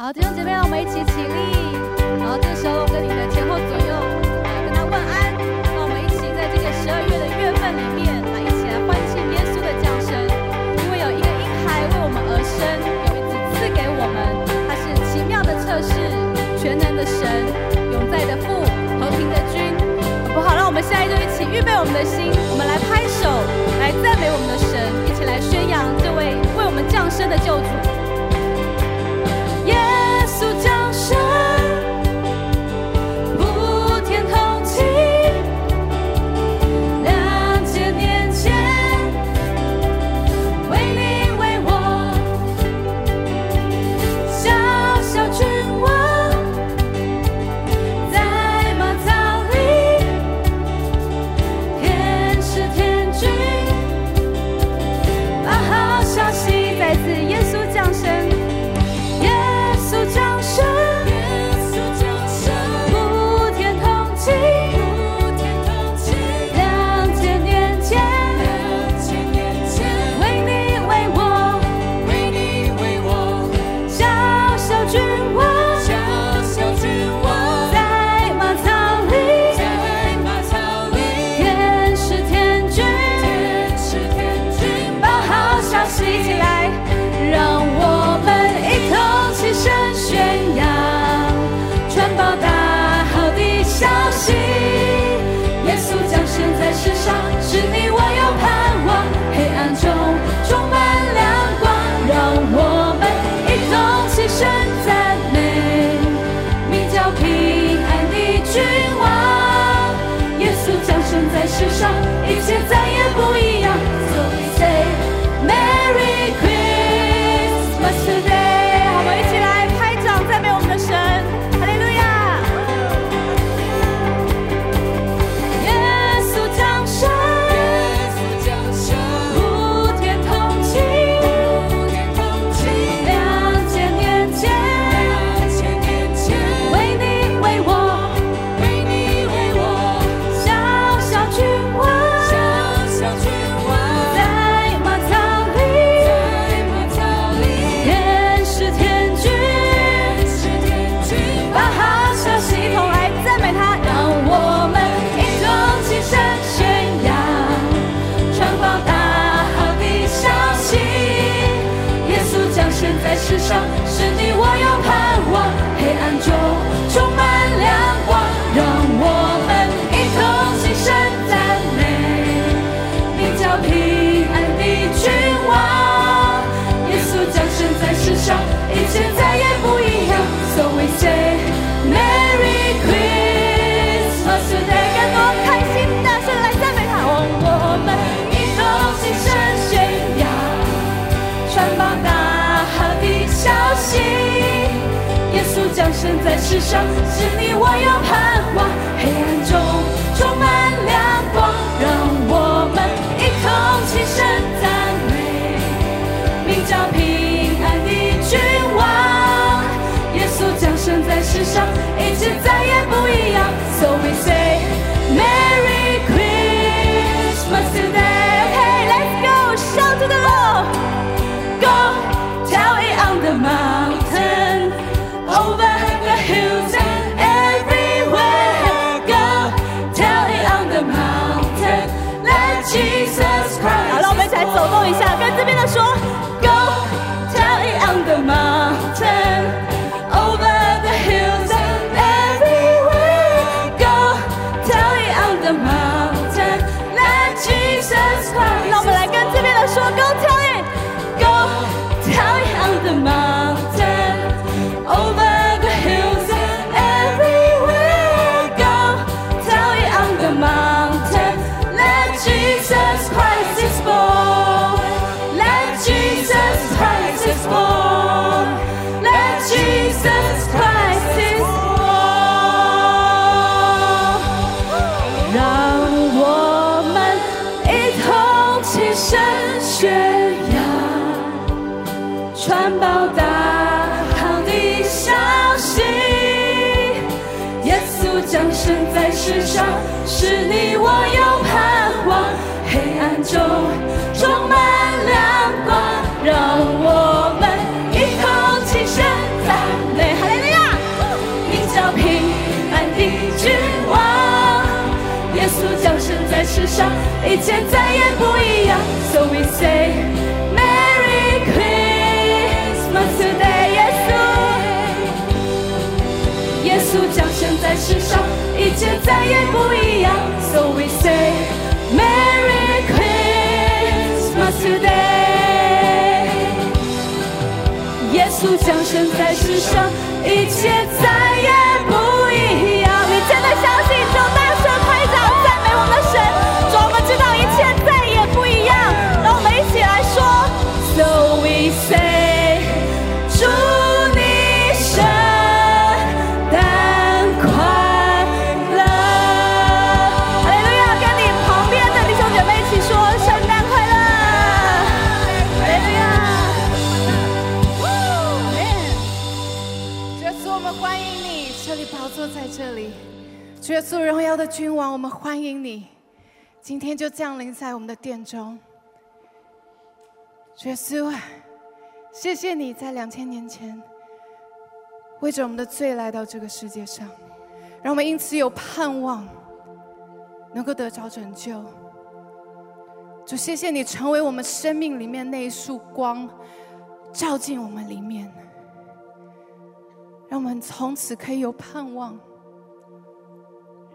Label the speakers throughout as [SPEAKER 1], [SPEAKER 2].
[SPEAKER 1] 好，弟兄姐妹，让我们一起起立。然后这个时候，我跟你的前后左右跟他问安。那我们一起在这个十二月的月份里面，来一起来欢庆耶稣的降生，因为有一个婴孩为我们而生，有一子赐给我们，他是奇妙的测试，全能的神，永在的父，和平的君。好不好，让我们现在就一起预备我们的心，我们来拍手，来赞美我们的神，一起来宣扬这位为我们降生的救主。一起来。上。世上是你，我有盼望，黑暗中充满亮光，让我们一同气声赞美，名叫平安的君王。耶稣降生在世上，一切再也不一样。So we say。是你我有盼望黑暗中充满亮光让我们一同去声开美好的呀鸣叫平安的君王耶稣降生在世上一切再也不一样。所以 say merry christmas today 耶稣耶稣降生在世上一切再也不一样。So we say Merry Christmas today，耶稣降生在世上，一切再也主
[SPEAKER 2] 耶稣，荣耀的君王，我们欢迎你，今天就降临在我们的殿中。主耶稣，谢谢你在两千年前为着我们的罪来到这个世界上，让我们因此有盼望，能够得着拯救。主，谢谢你成为我们生命里面那一束光，照进我们里面。让我们从此可以有盼望，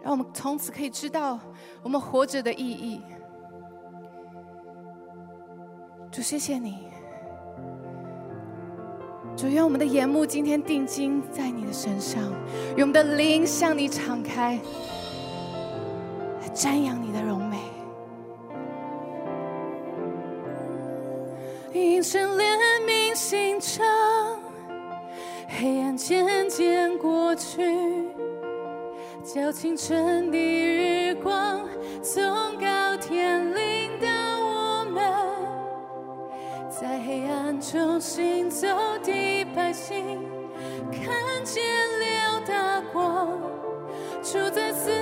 [SPEAKER 2] 让我们从此可以知道我们活着的意义。主，谢谢你。主，愿我们的眼目今天定睛在你的身上，用我们的灵向你敞开，来瞻仰你的荣美。
[SPEAKER 1] 因神怜悯心肠，黑暗渐渐过去，叫清晨的日光从高天领到我们，在黑暗中行走的百姓，看见了大光，住在此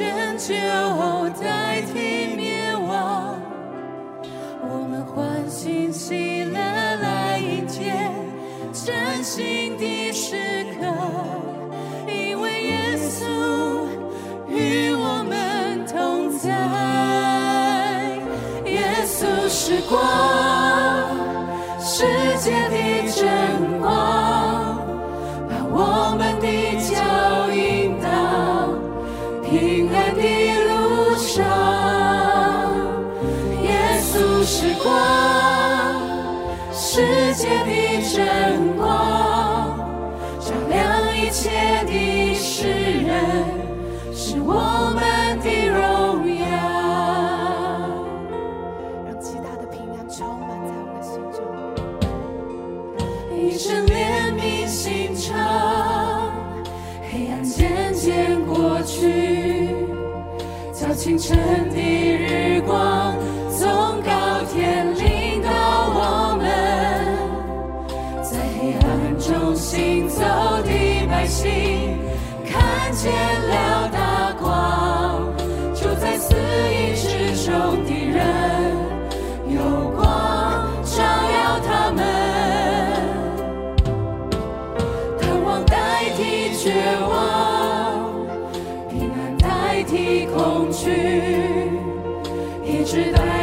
[SPEAKER 1] 拯救代替灭亡。我们欢欣喜乐来迎接崭新的时刻，一生怜悯心肠，黑暗渐渐过去，叫清晨的日光从高天领到我们，在黑暗中行走的百姓，看见医治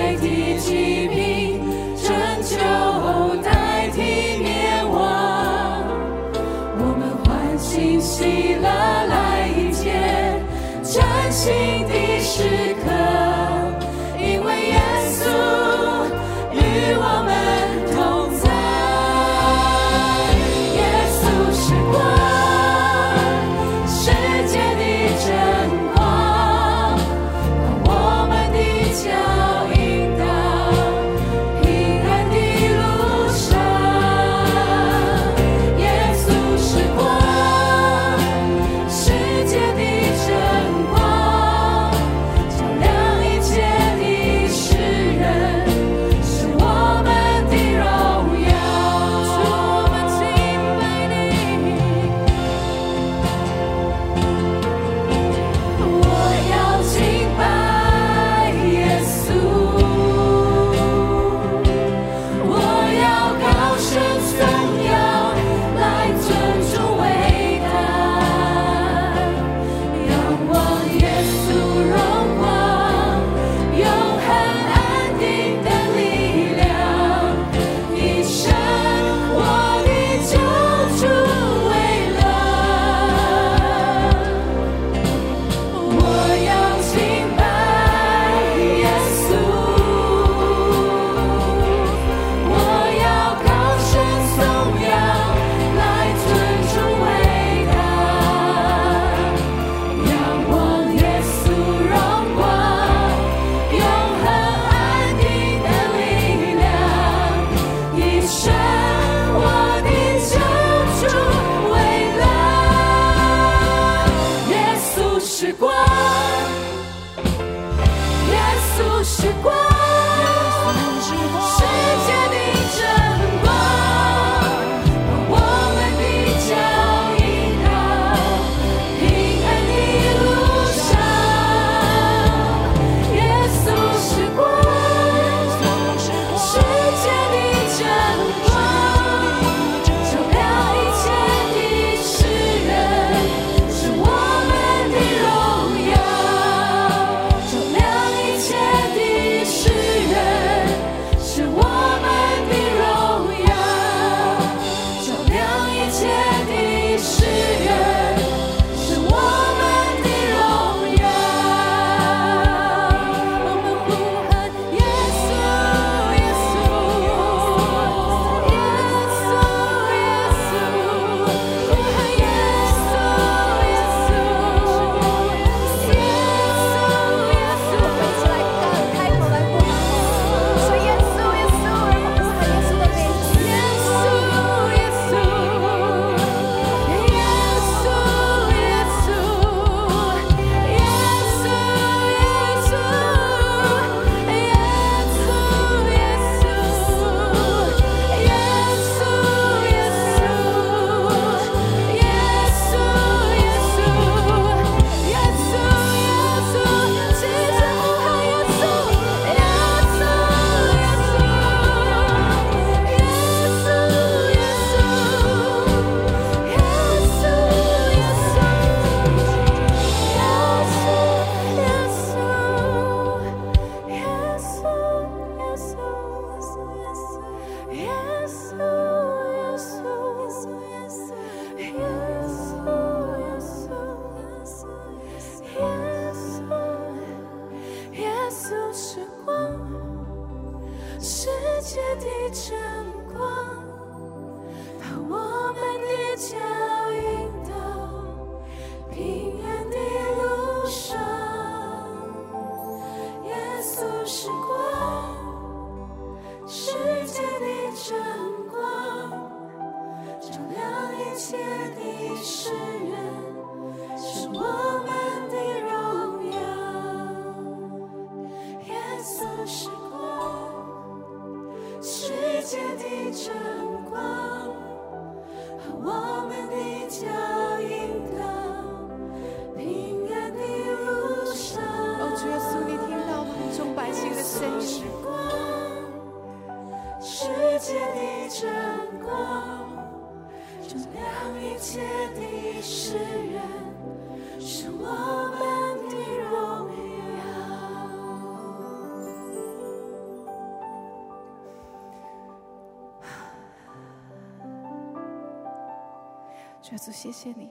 [SPEAKER 1] 主，谢谢你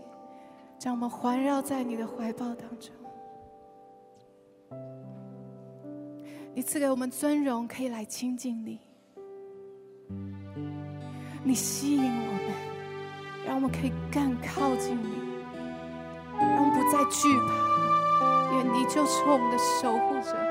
[SPEAKER 1] 将我们环绕在你的怀抱当中。你赐给我们尊荣，可以来亲近你。你吸引我们，让我们可以更靠近你，让我们不再惧怕，因为你就是我们的守护者。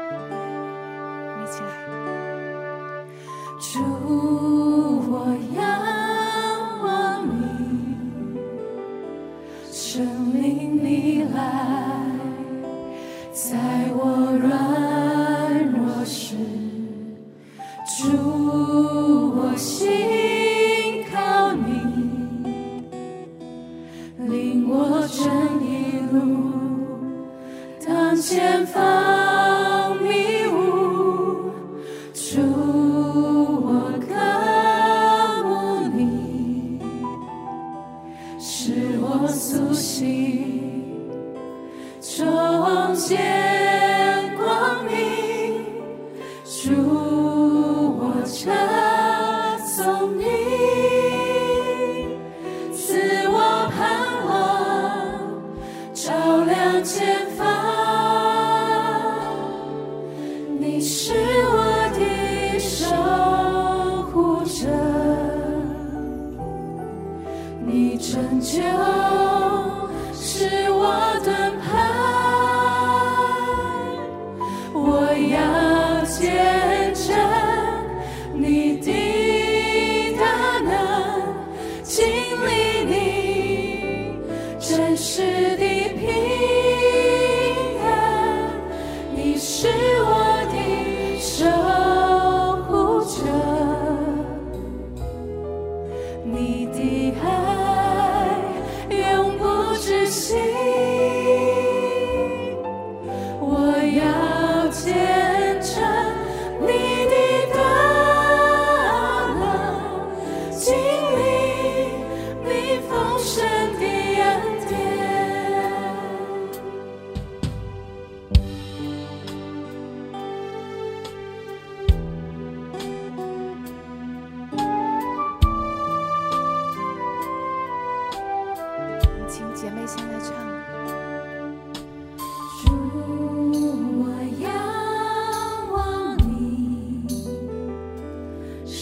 [SPEAKER 3] 你的好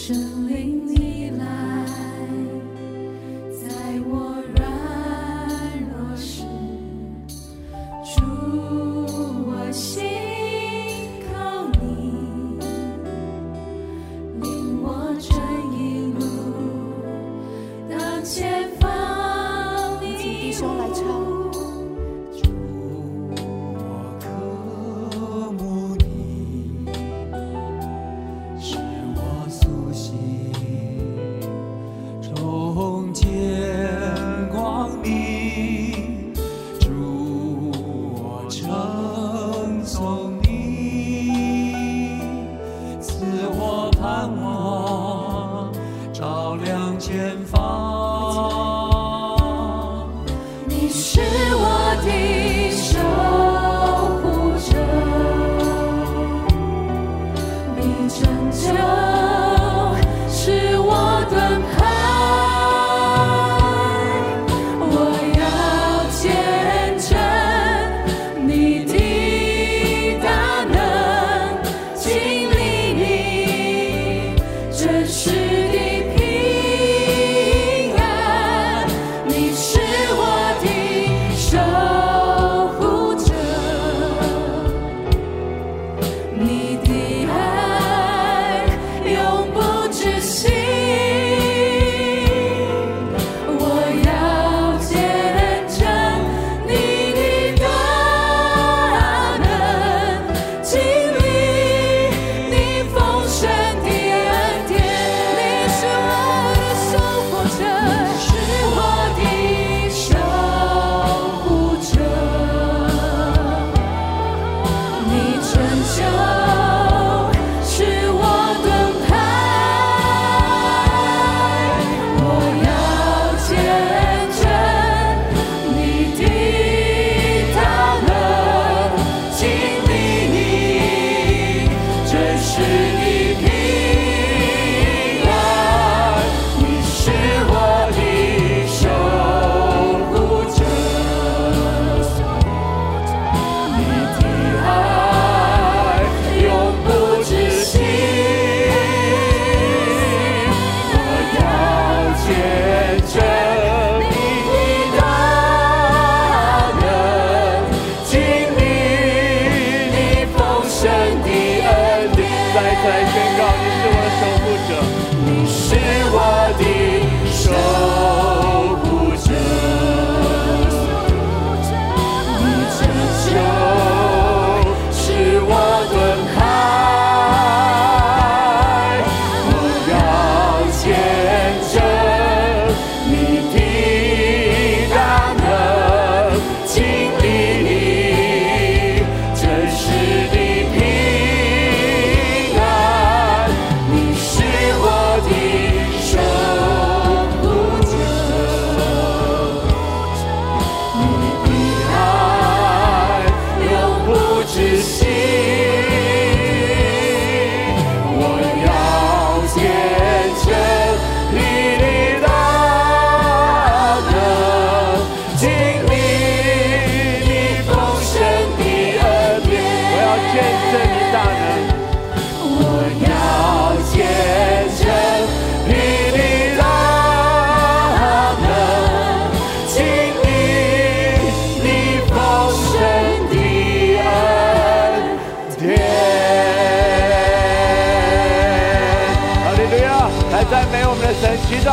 [SPEAKER 3] 生灵你来。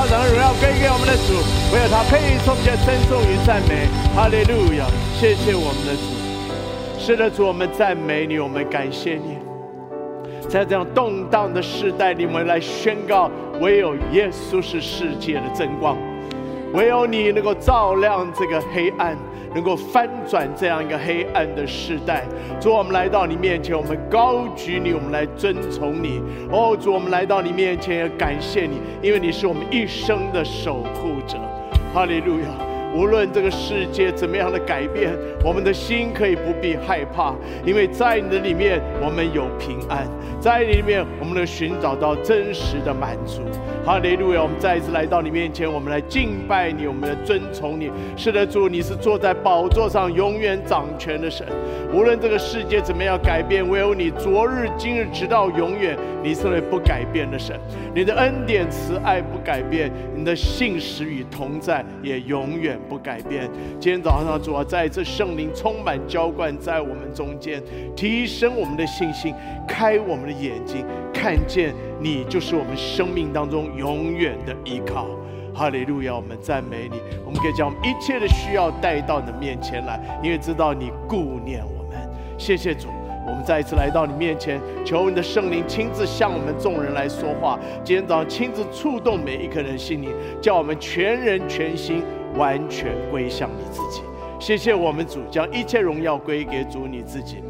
[SPEAKER 4] 让荣耀归给我们的主，唯有他配从前称颂与赞美。哈利路亚！谢谢我们的主，是的主，我们赞美你，我们感谢你。在这样动荡的时代里，我们来宣告：唯有耶稣是世界的真光，唯有你能够照亮这个黑暗，能够翻转这样一个黑暗的时代。主，我们来到你面前，我们高举你，我们来尊崇你。哦，主，我们来到你面前，也感谢你，因为你是我们一生的守护者。哈利路亚！无论这个世界怎么样的改变，我们的心可以不必害怕，因为在你的里面我们有平安，在你里面我们能寻找到真实的满足。哈利路亚！我们再一次来到你面前，我们来敬拜你，我们来尊崇你。是的，主，你是坐在宝座上永远掌权的神。无论这个世界怎么样改变，唯有你昨日、今日，直到永远，你是为不改变的神。你的恩典、慈爱不改变，你的信实与同在也永远不改变。今天早上，主啊，再一次圣灵充满浇灌在我们中间，提升我们的信心，开我们的眼睛，看见你就是我们生命当中永远的依靠。哈利路亚！我们赞美你，我们可以将我们一切的需要带到你的面前来，因为知道你顾念我们。谢谢主。我们再一次来到你面前，求你的圣灵亲自向我们众人来说话。今天早上亲自触动每一个人心灵，叫我们全人全心完全归向你自己。谢谢我们主，将一切荣耀归给主你自己。